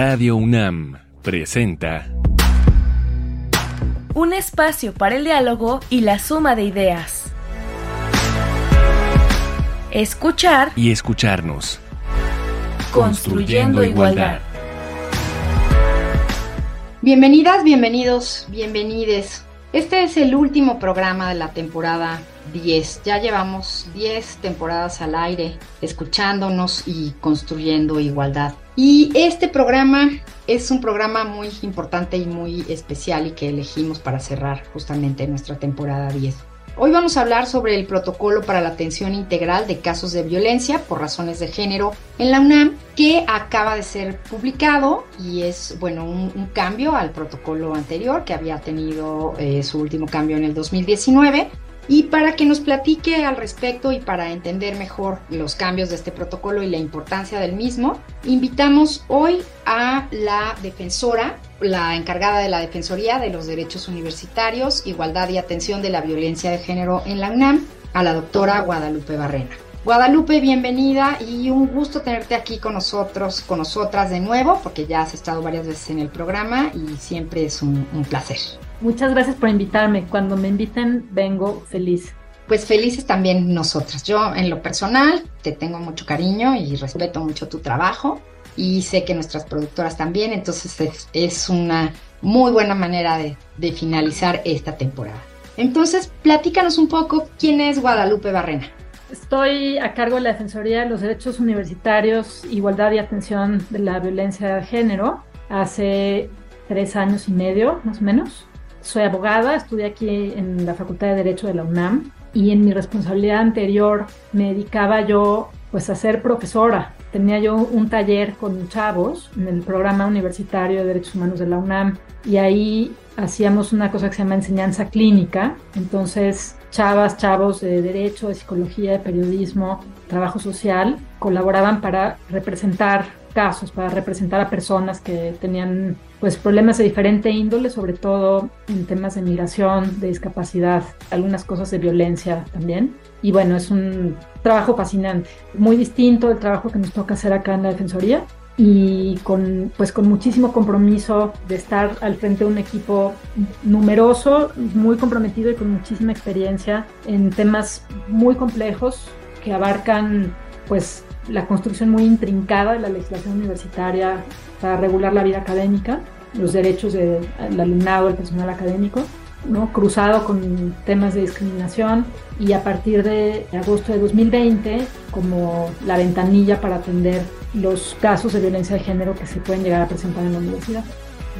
Radio UNAM presenta Un espacio para el diálogo y la suma de ideas. Escuchar y escucharnos. Construyendo igualdad. Bienvenidas, bienvenidos, bienvenides. Este es el último programa de la temporada 10. Ya llevamos 10 temporadas al aire escuchándonos y construyendo igualdad. Y este programa es un programa muy importante y muy especial y que elegimos para cerrar justamente nuestra temporada 10. Hoy vamos a hablar sobre el protocolo para la atención integral de casos de violencia por razones de género en la UNAM, que acaba de ser publicado y es, bueno, un, cambio al protocolo anterior que había tenido eh, su último cambio en el 2019. Y para que nos platique al respecto y para entender mejor los cambios de este protocolo y la importancia del mismo, invitamos hoy a la defensora, la encargada de la Defensoría de los Derechos Universitarios, Igualdad y Atención de la Violencia de Género en la UNAM, a la doctora Guadalupe Barrena. Guadalupe, bienvenida y un gusto tenerte aquí con nosotros, con nosotras de nuevo, porque ya has estado varias veces en el programa y siempre es un, un placer. Muchas gracias por invitarme. Cuando me inviten, vengo feliz. Pues felices también nosotras. Yo en lo personal te tengo mucho cariño y respeto mucho tu trabajo y sé que nuestras productoras también, entonces es, es una muy buena manera de, de finalizar esta temporada. Entonces, platícanos un poco quién es Guadalupe Barrena. Estoy a cargo de la Defensoría de los Derechos Universitarios, Igualdad y Atención de la Violencia de Género hace tres años y medio, más o menos. Soy abogada, estudié aquí en la Facultad de Derecho de la UNAM y en mi responsabilidad anterior me dedicaba yo pues a ser profesora. Tenía yo un taller con chavos en el programa universitario de Derechos Humanos de la UNAM y ahí hacíamos una cosa que se llama enseñanza clínica. Entonces, chavas, chavos de derecho, de psicología, de periodismo, trabajo social, colaboraban para representar casos, para representar a personas que tenían pues problemas de diferente índole, sobre todo en temas de migración, de discapacidad, algunas cosas de violencia también. Y bueno, es un trabajo fascinante, muy distinto del trabajo que nos toca hacer acá en la Defensoría y con, pues, con muchísimo compromiso de estar al frente de un equipo numeroso, muy comprometido y con muchísima experiencia en temas muy complejos que abarcan pues la construcción muy intrincada de la legislación universitaria para regular la vida académica, los derechos del alumnado, del personal académico, ¿no? cruzado con temas de discriminación y a partir de agosto de 2020 como la ventanilla para atender los casos de violencia de género que se pueden llegar a presentar en la universidad.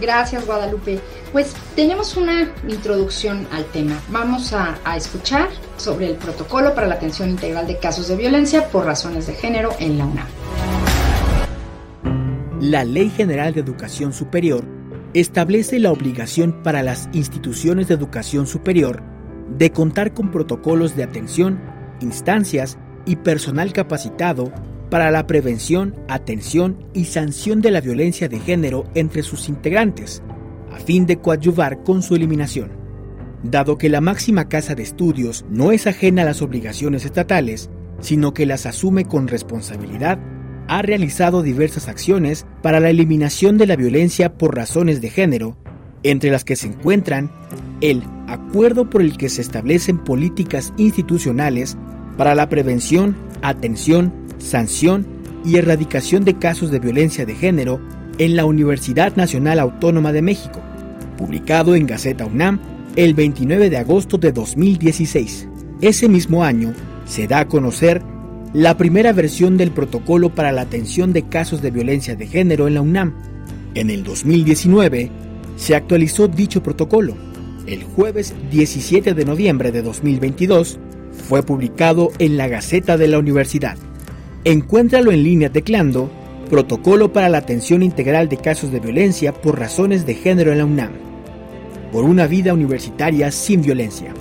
Gracias, Guadalupe. Pues tenemos una introducción al tema. Vamos a, escuchar sobre el protocolo para la atención integral de casos de violencia por razones de género en la UNAM. La Ley General de Educación Superior establece la obligación para las instituciones de educación superior de contar con protocolos de atención, instancias y personal capacitado para la prevención, atención y sanción de la violencia de género entre sus integrantes, a fin de coadyuvar con su eliminación. Dado que la máxima casa de estudios no es ajena a las obligaciones estatales, sino que las asume con responsabilidad, ha realizado diversas acciones para la eliminación de la violencia por razones de género, entre las que se encuentran el acuerdo por el que se establecen políticas institucionales para la prevención, atención, sanción y erradicación de casos de violencia de género en la Universidad Nacional Autónoma de México, publicado en Gaceta UNAM el 29 de agosto de 2016. Ese mismo año se da a conocer la primera versión del protocolo para la atención de casos de violencia de género en la UNAM. En el 2019 se actualizó dicho protocolo. El jueves 17 de noviembre de 2022 fue publicado en la Gaceta de la Universidad. Encuéntralo en línea teclando Protocolo para la atención integral de casos de violencia por razones de género en la UNAM. Por una vida universitaria sin violencia.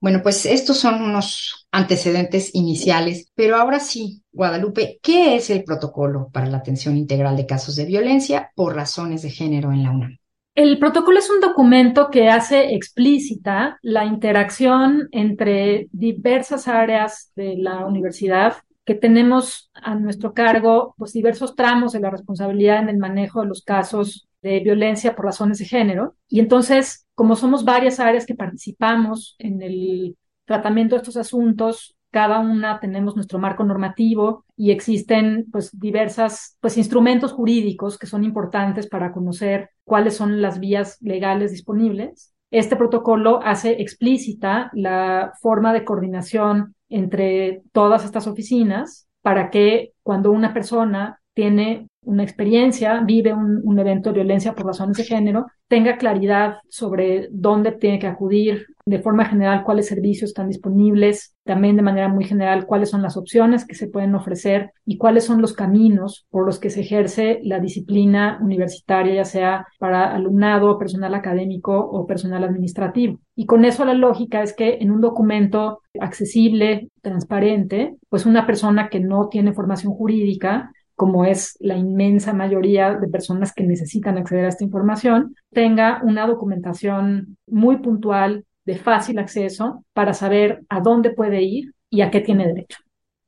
Bueno, pues estos son unos antecedentes iniciales, pero ahora sí, Guadalupe, ¿qué es el protocolo para la atención integral de casos de violencia por razones de género en la UNAM? El protocolo es un documento que hace explícita la interacción entre diversas áreas de la universidad que tenemos a nuestro cargo pues diversos tramos de la responsabilidad en el manejo de los casos de violencia por razones de género. Y entonces, como somos varias áreas que participamos en el tratamiento de estos asuntos, cada una tenemos nuestro marco normativo y existen pues diversas pues instrumentos jurídicos que son importantes para conocer cuáles son las vías legales disponibles. Este protocolo hace explícita la forma de coordinación entre todas estas oficinas para que cuando una persona tiene una experiencia, vive un, evento de violencia por razones de género, tenga claridad sobre dónde tiene que acudir, de forma general cuáles servicios están disponibles, también de manera muy general cuáles son las opciones que se pueden ofrecer y cuáles son los caminos por los que se ejerce la disciplina universitaria, ya sea para alumnado, personal académico o personal administrativo. Y con eso la lógica es que en un documento accesible, transparente, pues una persona que no tiene formación jurídica como es la inmensa mayoría de personas que necesitan acceder a esta información, tenga una documentación muy puntual, de fácil acceso, para saber a dónde puede ir y a qué tiene derecho.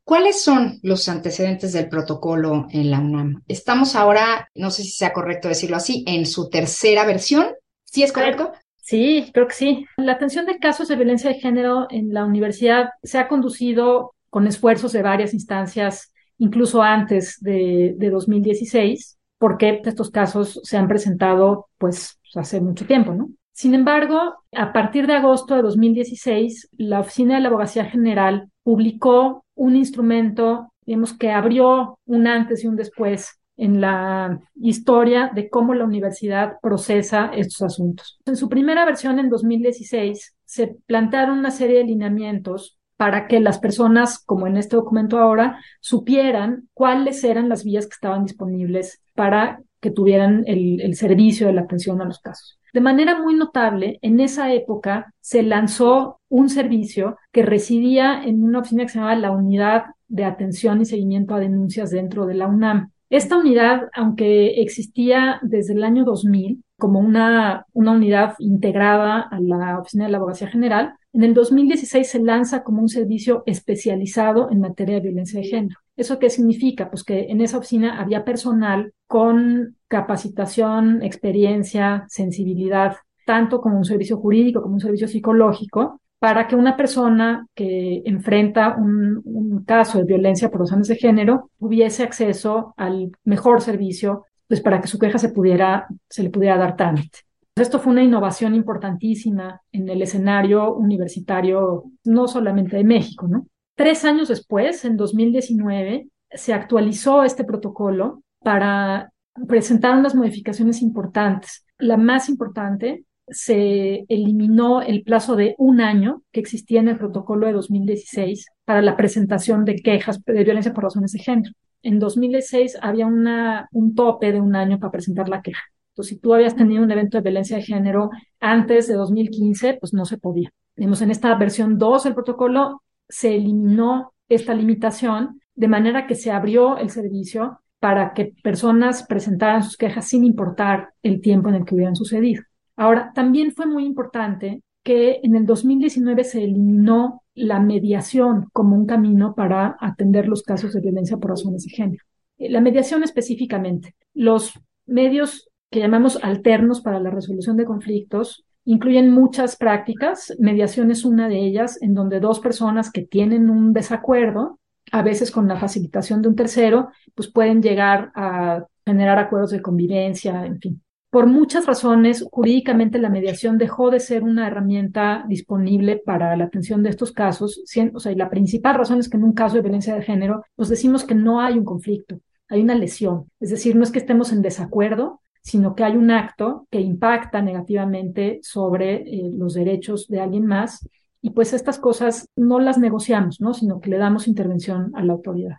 ¿Cuáles son los antecedentes del protocolo en la UNAM? Estamos ahora, no sé si sea correcto decirlo así, en su tercera versión. ¿Sí es correcto? Sí, creo que sí. La atención de casos de violencia de género en la universidad se ha conducido con esfuerzos de varias instancias incluso antes de, de 2016, porque estos casos se han presentado pues hace mucho tiempo, ¿no? Sin embargo, a partir de agosto de 2016, la Oficina de la Abogacía General publicó un instrumento, digamos, que abrió un antes y un después en la historia de cómo la universidad procesa estos asuntos. En su primera versión, en 2016, se plantearon una serie de lineamientos para que las personas, como en este documento ahora, supieran cuáles eran las vías que estaban disponibles para que tuvieran el, servicio de la atención a los casos. De manera muy notable, en esa época se lanzó un servicio que residía en una oficina que se llamaba la Unidad de Atención y Seguimiento a Denuncias dentro de la UNAM. Esta unidad, aunque existía desde el año 2000 como una, una unidad integrada a la Oficina de la Abogacía General, en el 2016 se lanza como un servicio especializado en materia de violencia de género. ¿Eso qué significa? Pues que en esa oficina había personal con capacitación, experiencia, sensibilidad, tanto como un servicio jurídico como un servicio psicológico, para que una persona que enfrenta un, caso de violencia por razones de género tuviese acceso al mejor servicio, pues para que su queja se pudiera, se le pudiera dar trámite. Esto fue una innovación importantísima en el escenario universitario, no solamente de México, ¿no? Tres años después, en 2019, se actualizó este protocolo para presentar unas modificaciones importantes. La más importante, se eliminó el plazo de un año que existía en el protocolo de 2016 para la presentación de quejas de violencia por razones de género. En 2016 había un tope de un año para presentar la queja. Entonces, si tú habías tenido un evento de violencia de género antes de 2015, pues no se podía. Vemos en esta versión 2 del protocolo se eliminó esta limitación de manera que se abrió el servicio para que personas presentaran sus quejas sin importar el tiempo en el que hubieran sucedido. Ahora, también fue muy importante que en el 2019 se eliminó la mediación como un camino para atender los casos de violencia por razones de género. La mediación específicamente. Los medios que llamamos alternos para la resolución de conflictos. Incluyen muchas prácticas, mediación es una de ellas, en donde dos personas que tienen un desacuerdo, a veces con la facilitación de un tercero, pues pueden llegar a generar acuerdos de convivencia, en fin. Por muchas razones, jurídicamente la mediación dejó de ser una herramienta disponible para la atención de estos casos. O sea, y la principal razón es que en un caso de violencia de género, pues decimos que no hay un conflicto, hay una lesión. Es decir, no es que estemos en desacuerdo, sino que hay un acto que impacta negativamente sobre eh, los derechos de alguien más y pues estas cosas no las negociamos, ¿no? sino que le damos intervención a la autoridad.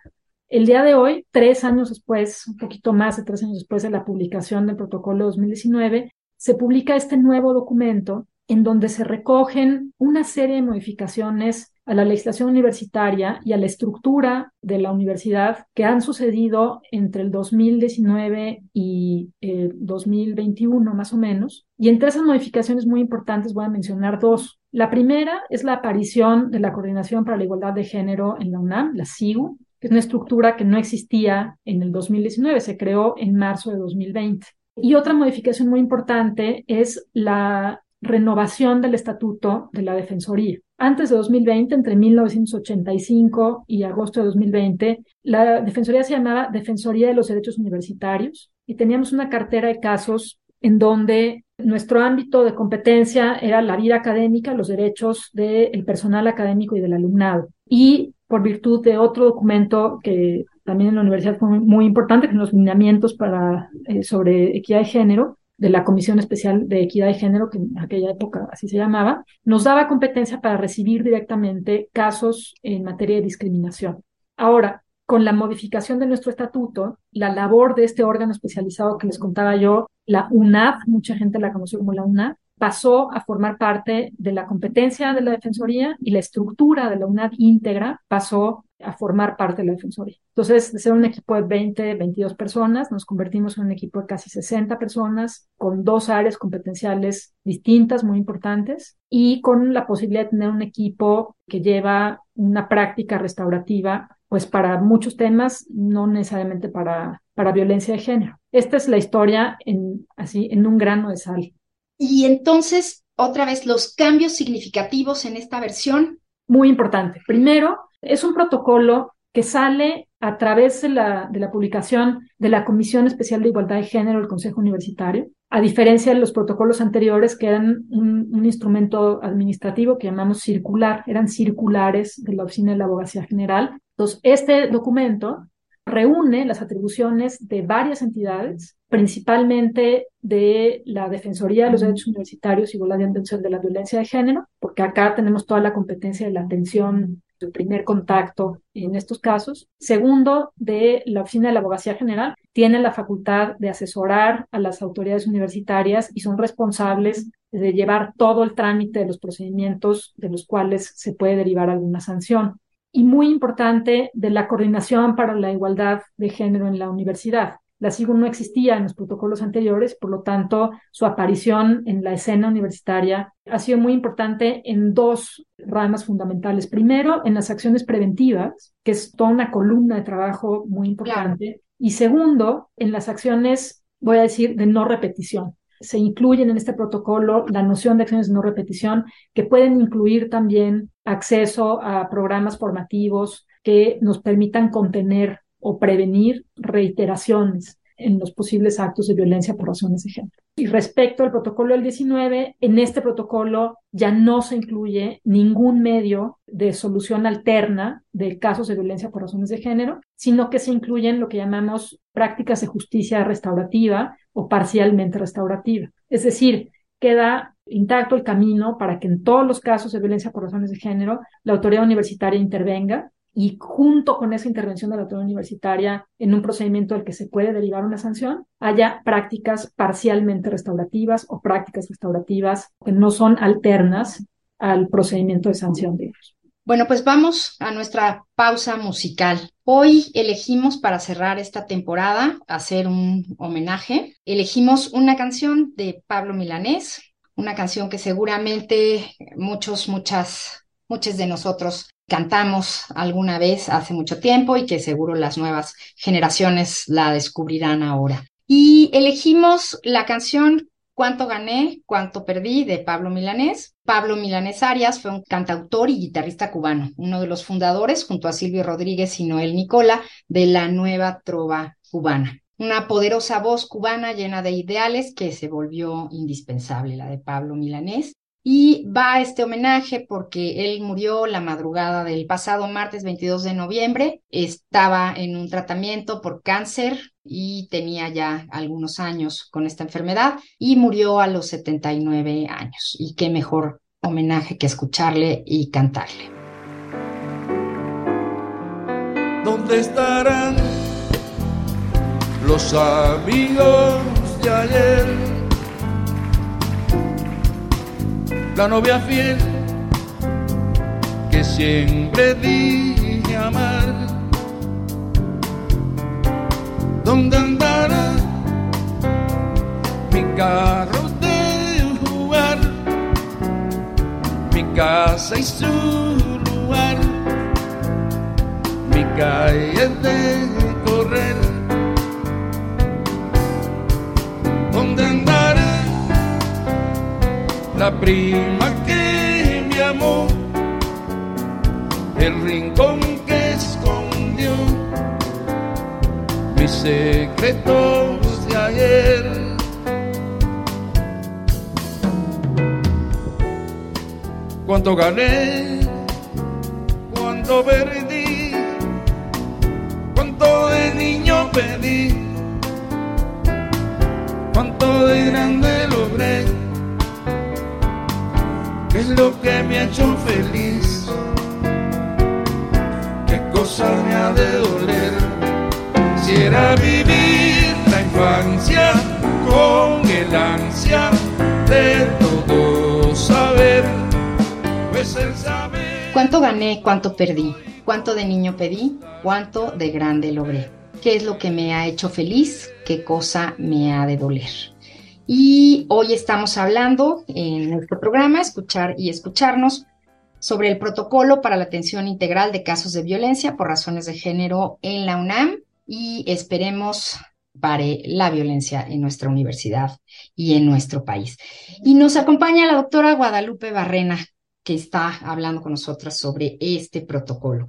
El día de hoy, tres años después, un poquito más de tres años después de la publicación del protocolo 2019, se publica este nuevo documento en donde se recogen una serie de modificaciones a la legislación universitaria y a la estructura de la universidad que han sucedido entre el 2019 y 2021 eh, más o menos. Y entre esas modificaciones muy importantes voy a mencionar dos. La primera es la aparición de la Coordinación para la Igualdad de Género en la UNAM, la CIU, que es una estructura que no existía en el 2019, se creó en marzo de 2020. Y otra modificación muy importante es la renovación del estatuto de la Defensoría. Antes de 2020, entre 1985 y agosto de 2020, la Defensoría se llamaba Defensoría de los Derechos Universitarios y teníamos una cartera de casos en donde nuestro ámbito de competencia era la vida académica, los derechos del personal académico y del alumnado. Y por virtud de otro documento que también en la universidad fue muy importante, que son los lineamientos para, eh, sobre equidad de género, de la Comisión Especial de Equidad de Género, que en aquella época así se llamaba, nos daba competencia para recibir directamente casos en materia de discriminación. Ahora, con la modificación de nuestro estatuto, la labor de este órgano especializado que les contaba yo, la UNAD, mucha gente la conoció como la UNAD, pasó a formar parte de la competencia de la Defensoría y la estructura de la UNAD íntegra pasó a formar parte de la Defensoría. Entonces, de ser un equipo de 20, 22 personas, nos convertimos en un equipo de casi 60 personas, con dos áreas competenciales distintas, muy importantes, y con la posibilidad de tener un equipo que lleva una práctica restaurativa pues para muchos temas, no necesariamente para, para violencia de género. Esta es la historia en, así, en un grano de sal. Y entonces, otra vez, los cambios significativos en esta versión. Muy importante. Primero, es un protocolo que sale a través de la, de la publicación de la Comisión Especial de Igualdad de Género del Consejo Universitario, a diferencia de los protocolos anteriores que eran un, un, instrumento administrativo que llamamos circular, eran circulares de la Oficina de la Abogacía General, entonces, este documento reúne las atribuciones de varias entidades, principalmente de la Defensoría de los Derechos Universitarios y la Atención de la Violencia de Género, porque acá tenemos toda la competencia de la atención el primer contacto en estos casos. Segundo, de la Oficina de la Abogacía General, tiene la facultad de asesorar a las autoridades universitarias y son responsables de llevar todo el trámite de los procedimientos de los cuales se puede derivar alguna sanción y muy importante de la coordinación para la igualdad de género en la universidad. La SIGU no existía en los protocolos anteriores, por lo tanto, su aparición en la escena universitaria ha sido muy importante en dos ramas fundamentales. Primero, en las acciones preventivas, que es toda una columna de trabajo muy importante. Y segundo, en las acciones, voy a decir, de no repetición se incluyen en este protocolo la noción de acciones de no repetición, que pueden incluir también acceso a programas formativos que nos permitan contener o prevenir reiteraciones en los posibles actos de violencia por razones de género. Y respecto al protocolo del 19, en este protocolo ya no se incluye ningún medio de solución alterna de casos de violencia por razones de género, sino que se incluyen lo que llamamos prácticas de justicia restaurativa o parcialmente restaurativa. Es decir, queda intacto el camino para que en todos los casos de violencia por razones de género la autoridad universitaria intervenga y junto con esa intervención de la autoridad universitaria en un procedimiento del que se puede derivar una sanción, haya prácticas parcialmente restaurativas o prácticas restaurativas que no son alternas al procedimiento de sanción ellos. Bueno, pues vamos a nuestra pausa musical. Hoy elegimos para cerrar esta temporada hacer un homenaje. Elegimos una canción de Pablo Milanés, una canción que seguramente muchos, muchas, muchos de nosotros cantamos alguna vez hace mucho tiempo y que seguro las nuevas generaciones la descubrirán ahora. Y elegimos la canción Cuánto gané, cuánto perdí de Pablo Milanés. Pablo Milanés Arias fue un cantautor y guitarrista cubano, uno de los fundadores, junto a Silvio Rodríguez y Noel Nicola, de la nueva trova cubana. Una poderosa voz cubana llena de ideales que se volvió indispensable, la de Pablo Milanés. Y va este homenaje porque él murió la madrugada del pasado martes 22 de noviembre. Estaba en un tratamiento por cáncer y tenía ya algunos años con esta enfermedad y murió a los 79 años. Y qué mejor homenaje que escucharle y cantarle. ¿Dónde estarán los amigos de ayer? La novia fiel que siempre dije amar. ¿Dónde andará mi carro de jugar? Mi casa y su lugar, mi calle de la prima que me amó? El rincón que escondió mis secretos de ayer. cuánto gané, cuánto perdí, cuánto de niño pedí, cuánto de grande logré, es lo que me ha hecho feliz, qué cosa me ha de doler, si era vivir la infancia con el ansia de todo saber. Pues el saber ¿Cuánto gané? ¿Cuánto perdí? ¿Cuánto de niño pedí? ¿Cuánto de grande logré? ¿Qué es lo que me ha hecho feliz? ¿Qué cosa me ha de doler? Y hoy estamos hablando en nuestro programa, Escuchar y Escucharnos, sobre el protocolo para la atención integral de casos de violencia por razones de género en la UNAM y esperemos pare la violencia en nuestra universidad y en nuestro país. Y nos acompaña la doctora Guadalupe Barrena, que está hablando con nosotras sobre este protocolo.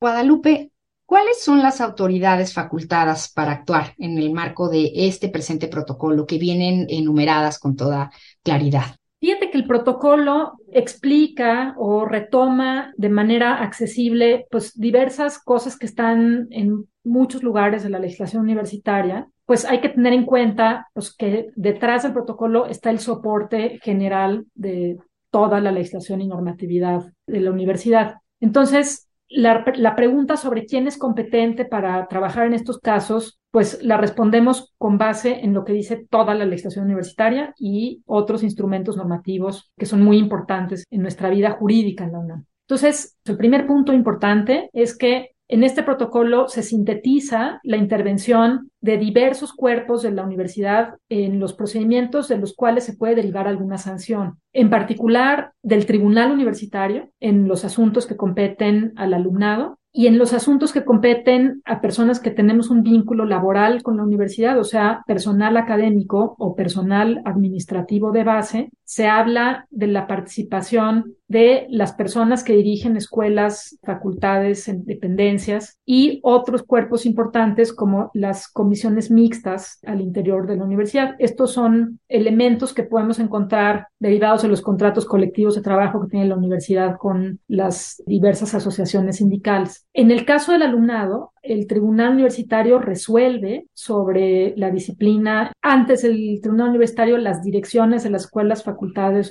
Guadalupe, ¿cuáles son las autoridades facultadas para actuar en el marco de este presente protocolo que vienen enumeradas con toda claridad? Fíjate que el protocolo explica o retoma de manera accesible pues diversas cosas que están en muchos lugares de la legislación universitaria. Pues hay que tener en cuenta pues, que detrás del protocolo está el soporte general de toda la legislación y normatividad de la universidad. Entonces, la, pregunta sobre quién es competente para trabajar en estos casos, pues la respondemos con base en lo que dice toda la legislación universitaria y otros instrumentos normativos que son muy importantes en nuestra vida jurídica en la UNAM. Entonces, el primer punto importante es que en este protocolo se sintetiza la intervención de diversos cuerpos de la universidad en los procedimientos de los cuales se puede derivar alguna sanción, en particular del tribunal universitario en los asuntos que competen al alumnado y en los asuntos que competen a personas que tenemos un vínculo laboral con la universidad, o sea, personal académico o personal administrativo de base, se habla de la participación de las personas que dirigen escuelas, facultades, dependencias y otros cuerpos importantes como las comisiones mixtas al interior de la universidad. Estos son elementos que podemos encontrar derivados de los contratos colectivos de trabajo que tiene la universidad con las diversas asociaciones sindicales. En el caso del alumnado, el tribunal universitario resuelve sobre la disciplina. Antes del tribunal universitario, las direcciones de las escuelas, facultades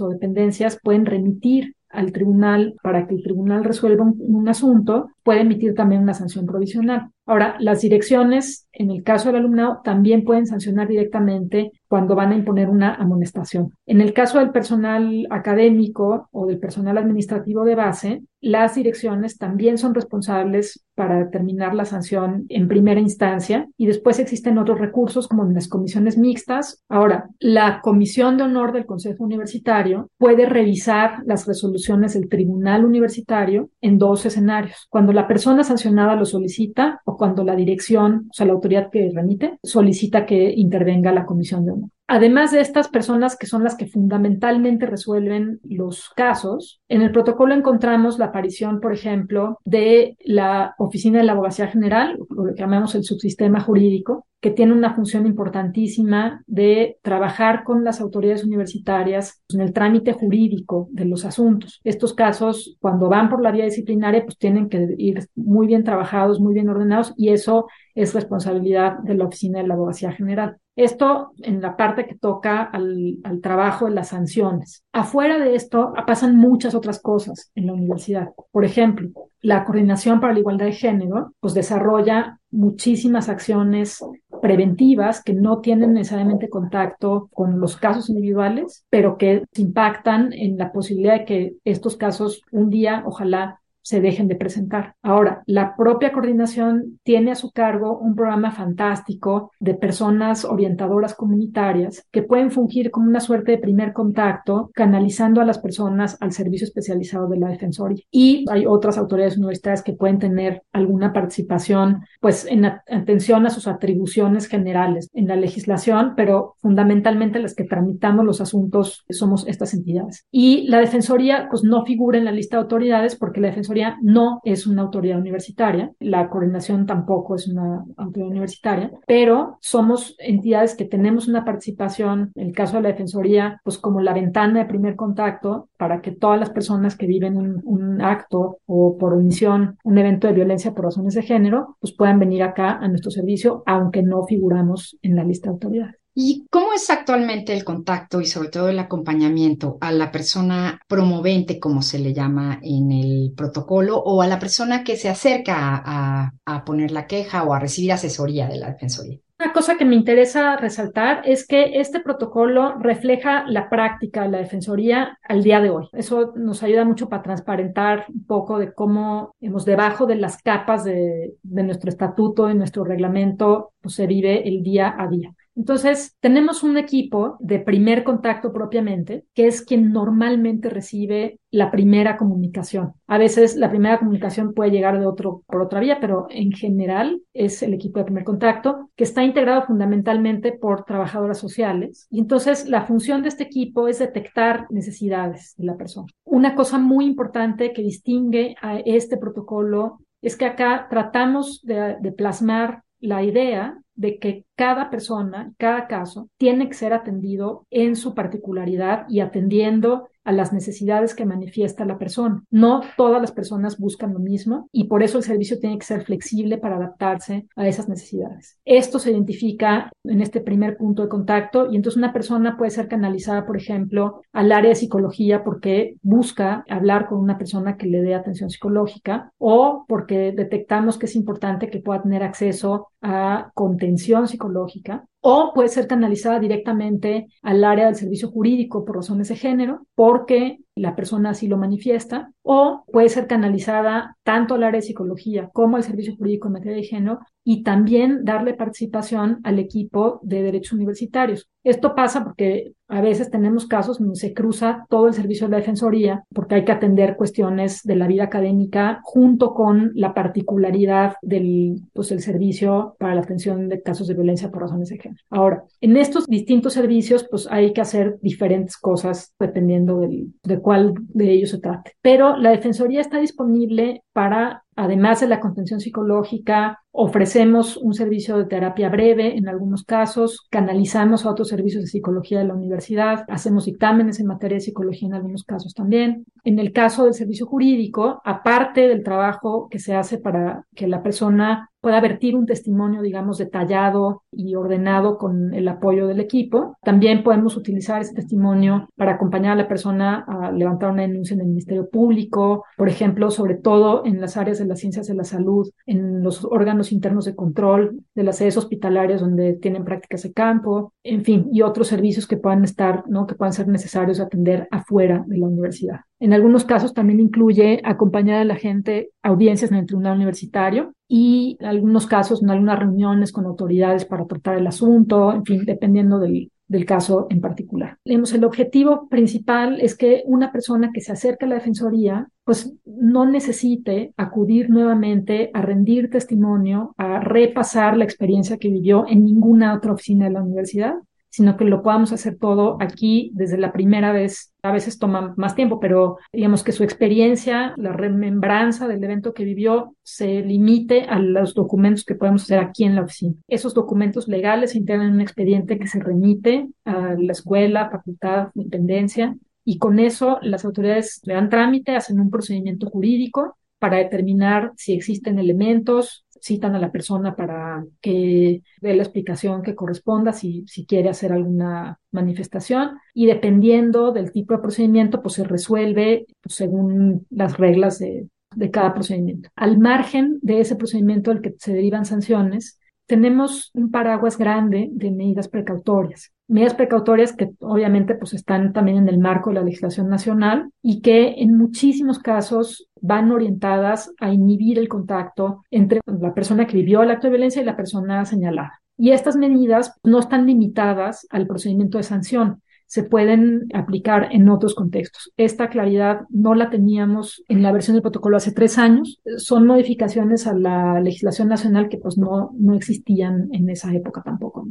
o dependencias pueden remitir al tribunal para que el tribunal resuelva un, un, asunto, puede emitir también una sanción provisional. Ahora, las direcciones, en el caso del alumnado, también pueden sancionar directamente cuando van a imponer una amonestación. En el caso del personal académico o del personal administrativo de base, las direcciones también son responsables para determinar la sanción en primera instancia y después existen otros recursos como en las comisiones mixtas. Ahora, la comisión de honor del Consejo Universitario puede revisar las resoluciones del Tribunal Universitario en dos escenarios. Cuando la persona sancionada lo solicita o cuando la dirección, o sea, la autoridad que remite, solicita que intervenga la comisión de honor. Además de estas personas que son las que fundamentalmente resuelven los casos, en el protocolo encontramos la aparición, por ejemplo, de la Oficina de la Abogacía General, lo que llamamos el subsistema jurídico, que tiene una función importantísima de trabajar con las autoridades universitarias en el trámite jurídico de los asuntos. Estos casos, cuando van por la vía disciplinaria, pues tienen que ir muy bien trabajados, muy bien ordenados, y eso es responsabilidad de la Oficina de la Abogacía General. Esto en la parte que toca al, al, trabajo de las sanciones. Afuera de esto pasan muchas otras cosas en la universidad. Por ejemplo, la Coordinación para la Igualdad de Género pues desarrolla muchísimas acciones preventivas que no tienen necesariamente contacto con los casos individuales, pero que impactan en la posibilidad de que estos casos un día, ojalá, se dejen de presentar. Ahora, la propia coordinación tiene a su cargo un programa fantástico de personas orientadoras comunitarias que pueden fungir como una suerte de primer contacto, canalizando a las personas al servicio especializado de la Defensoría. Y hay otras autoridades universitarias que pueden tener alguna participación, pues, en atención a sus atribuciones generales en la legislación, pero fundamentalmente las que tramitamos los asuntos somos estas entidades. Y la Defensoría, pues, no figura en la lista de autoridades porque la Defensoría no es una autoridad universitaria, la coordinación tampoco es una autoridad universitaria, pero somos entidades que tenemos una participación, en el caso de la Defensoría, pues como la ventana de primer contacto para que todas las personas que viven un, acto o por omisión un evento de violencia por razones de género, pues puedan venir acá a nuestro servicio, aunque no figuramos en la lista de autoridades. ¿Y cómo es actualmente el contacto y sobre todo el acompañamiento a la persona promovente, como se le llama en el protocolo, o a la persona que se acerca a, a poner la queja o a recibir asesoría de la Defensoría? Una cosa que me interesa resaltar es que este protocolo refleja la práctica de la Defensoría al día de hoy. Eso nos ayuda mucho para transparentar un poco de cómo, hemos debajo de las capas de, de nuestro estatuto y nuestro reglamento, pues se vive el día a día. Entonces, tenemos un equipo de primer contacto propiamente, que es quien normalmente recibe la primera comunicación. A veces la primera comunicación puede llegar de otro, por otra vía, pero en general es el equipo de primer contacto, que está integrado fundamentalmente por trabajadoras sociales. Y entonces la función de este equipo es detectar necesidades de la persona. Una cosa muy importante que distingue a este protocolo es que acá tratamos de, de plasmar la idea de que cada persona, cada caso, tiene que ser atendido en su particularidad y atendiendo a las necesidades que manifiesta la persona. No todas las personas buscan lo mismo y por eso el servicio tiene que ser flexible para adaptarse a esas necesidades. Esto se identifica en este primer punto de contacto y entonces una persona puede ser canalizada, por ejemplo, al área de psicología porque busca hablar con una persona que le dé atención psicológica o porque detectamos que es importante que pueda tener acceso a contención psicológica o puede ser canalizada directamente al área del servicio jurídico por razones de género, porque la persona así lo manifiesta, o puede ser canalizada tanto al área de psicología como al servicio jurídico en materia de género y también darle participación al equipo de derechos universitarios. Esto pasa porque a veces tenemos casos donde se cruza todo el servicio de la defensoría porque hay que atender cuestiones de la vida académica junto con la particularidad del pues, el servicio para la atención de casos de violencia por razones de género. Ahora, en estos distintos servicios pues hay que hacer diferentes cosas dependiendo de cuál de ellos se trate. Pero la defensoría está disponible para Además de la contención psicológica, ofrecemos un servicio de terapia breve en algunos casos, canalizamos a otros servicios de psicología de la universidad, hacemos dictámenes en materia de psicología en algunos casos también. En el caso del servicio jurídico, aparte del trabajo que se hace para que la persona pueda vertir un testimonio, digamos, detallado y ordenado con el apoyo del equipo. También podemos utilizar ese testimonio para acompañar a la persona a levantar una denuncia en el Ministerio Público, por ejemplo, sobre todo en las áreas de las ciencias de la salud, en los órganos internos de control de las sedes hospitalarias donde tienen prácticas de campo, en fin, y otros servicios que puedan estar, ¿no? que puedan ser necesarios atender afuera de la universidad. En algunos casos también incluye acompañar a la gente a audiencias en el tribunal universitario y en algunos casos en algunas reuniones con autoridades para tratar el asunto, en fin, dependiendo del, caso en particular. el objetivo principal es que una persona que se acerca a la defensoría pues no necesite acudir nuevamente a rendir testimonio, a repasar la experiencia que vivió en ninguna otra oficina de la universidad, sino que lo podamos hacer todo aquí desde la primera vez. A veces toma más tiempo, pero digamos que su experiencia, la remembranza del evento que vivió, se limite a los documentos que podemos hacer aquí en la oficina. Esos documentos legales se integran en un expediente que se remite a la escuela, facultad, dependencia, y con eso las autoridades le dan trámite, hacen un procedimiento jurídico para determinar si existen elementos, citan a la persona para que dé la explicación que corresponda si, si quiere hacer alguna manifestación y dependiendo del tipo de procedimiento, pues se resuelve pues, según las reglas de, de cada procedimiento. Al margen de ese procedimiento del que se derivan sanciones, tenemos un paraguas grande de medidas precautorias. Medidas precautorias que obviamente pues están también en el marco de la legislación nacional y que en muchísimos casos van orientadas a inhibir el contacto entre la persona que vivió el acto de violencia y la persona señalada. Y estas medidas no están limitadas al procedimiento de sanción, se pueden aplicar en otros contextos. Esta claridad no la teníamos en la versión del protocolo hace tres años. Son modificaciones a la legislación nacional que pues no, no existían en esa época tampoco.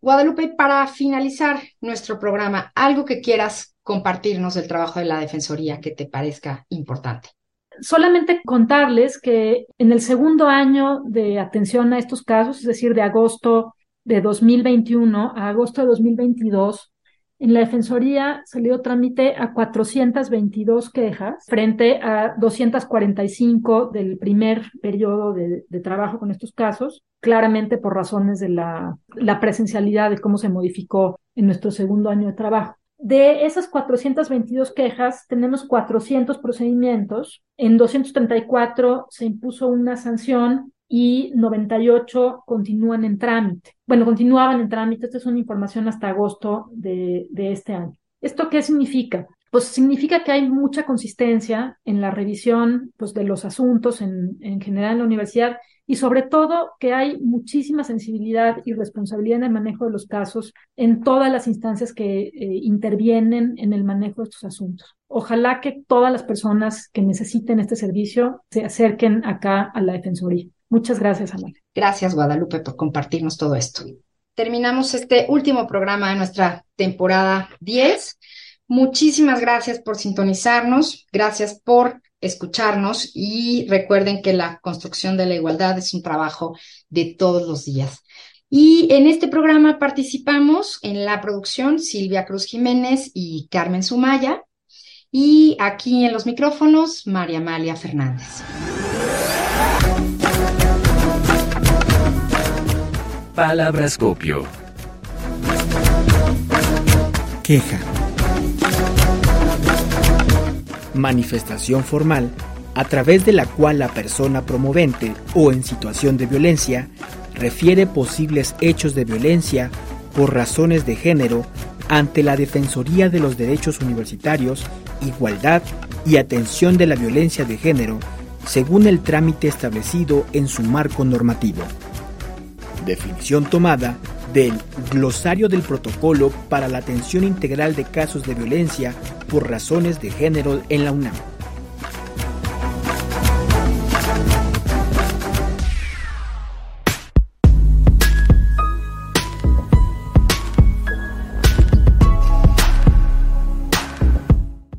Guadalupe, para finalizar nuestro programa, algo que quieras compartirnos del trabajo de la Defensoría que te parezca importante. Solamente contarles que en el segundo año de atención a estos casos, es decir, de agosto de 2021 a agosto de 2022, en la Defensoría salió trámite a 422 quejas frente a 245 del primer periodo de, trabajo con estos casos, claramente por razones de la, la presencialidad de cómo se modificó en nuestro segundo año de trabajo. De esas 422 quejas, tenemos 400 procedimientos. En 234 se impuso una sanción y 98 continúan en trámite. Bueno, continuaban en trámite. Esta es una información hasta agosto de, de este año. ¿Esto qué significa? Pues significa que hay mucha consistencia en la revisión pues, de los asuntos en, en general en la universidad y sobre todo que hay muchísima sensibilidad y responsabilidad en el manejo de los casos en todas las instancias que eh, intervienen en el manejo de estos asuntos. Ojalá que todas las personas que necesiten este servicio se acerquen acá a la Defensoría. Muchas gracias, Ana. Gracias, Guadalupe, por compartirnos todo esto. Terminamos este último programa de nuestra temporada 10. Muchísimas gracias por sintonizarnos, gracias por escucharnos y recuerden que la construcción de la igualdad es un trabajo de todos los días. Y en este programa participamos en la producción Silvia Cruz Jiménez y Carmen Sumaya. Y aquí en los micrófonos, María Amalia Fernández. Palabrascopio. Queja manifestación formal a través de la cual la persona promovente o en situación de violencia refiere posibles hechos de violencia por razones de género ante la Defensoría de los Derechos Universitarios, Igualdad y Atención de la Violencia de Género, según el trámite establecido en su marco normativo. Definición tomada del Glosario del Protocolo para la Atención Integral de Casos de Violencia por Razones de Género en la UNAM.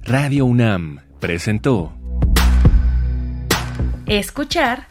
Radio UNAM presentó Escuchar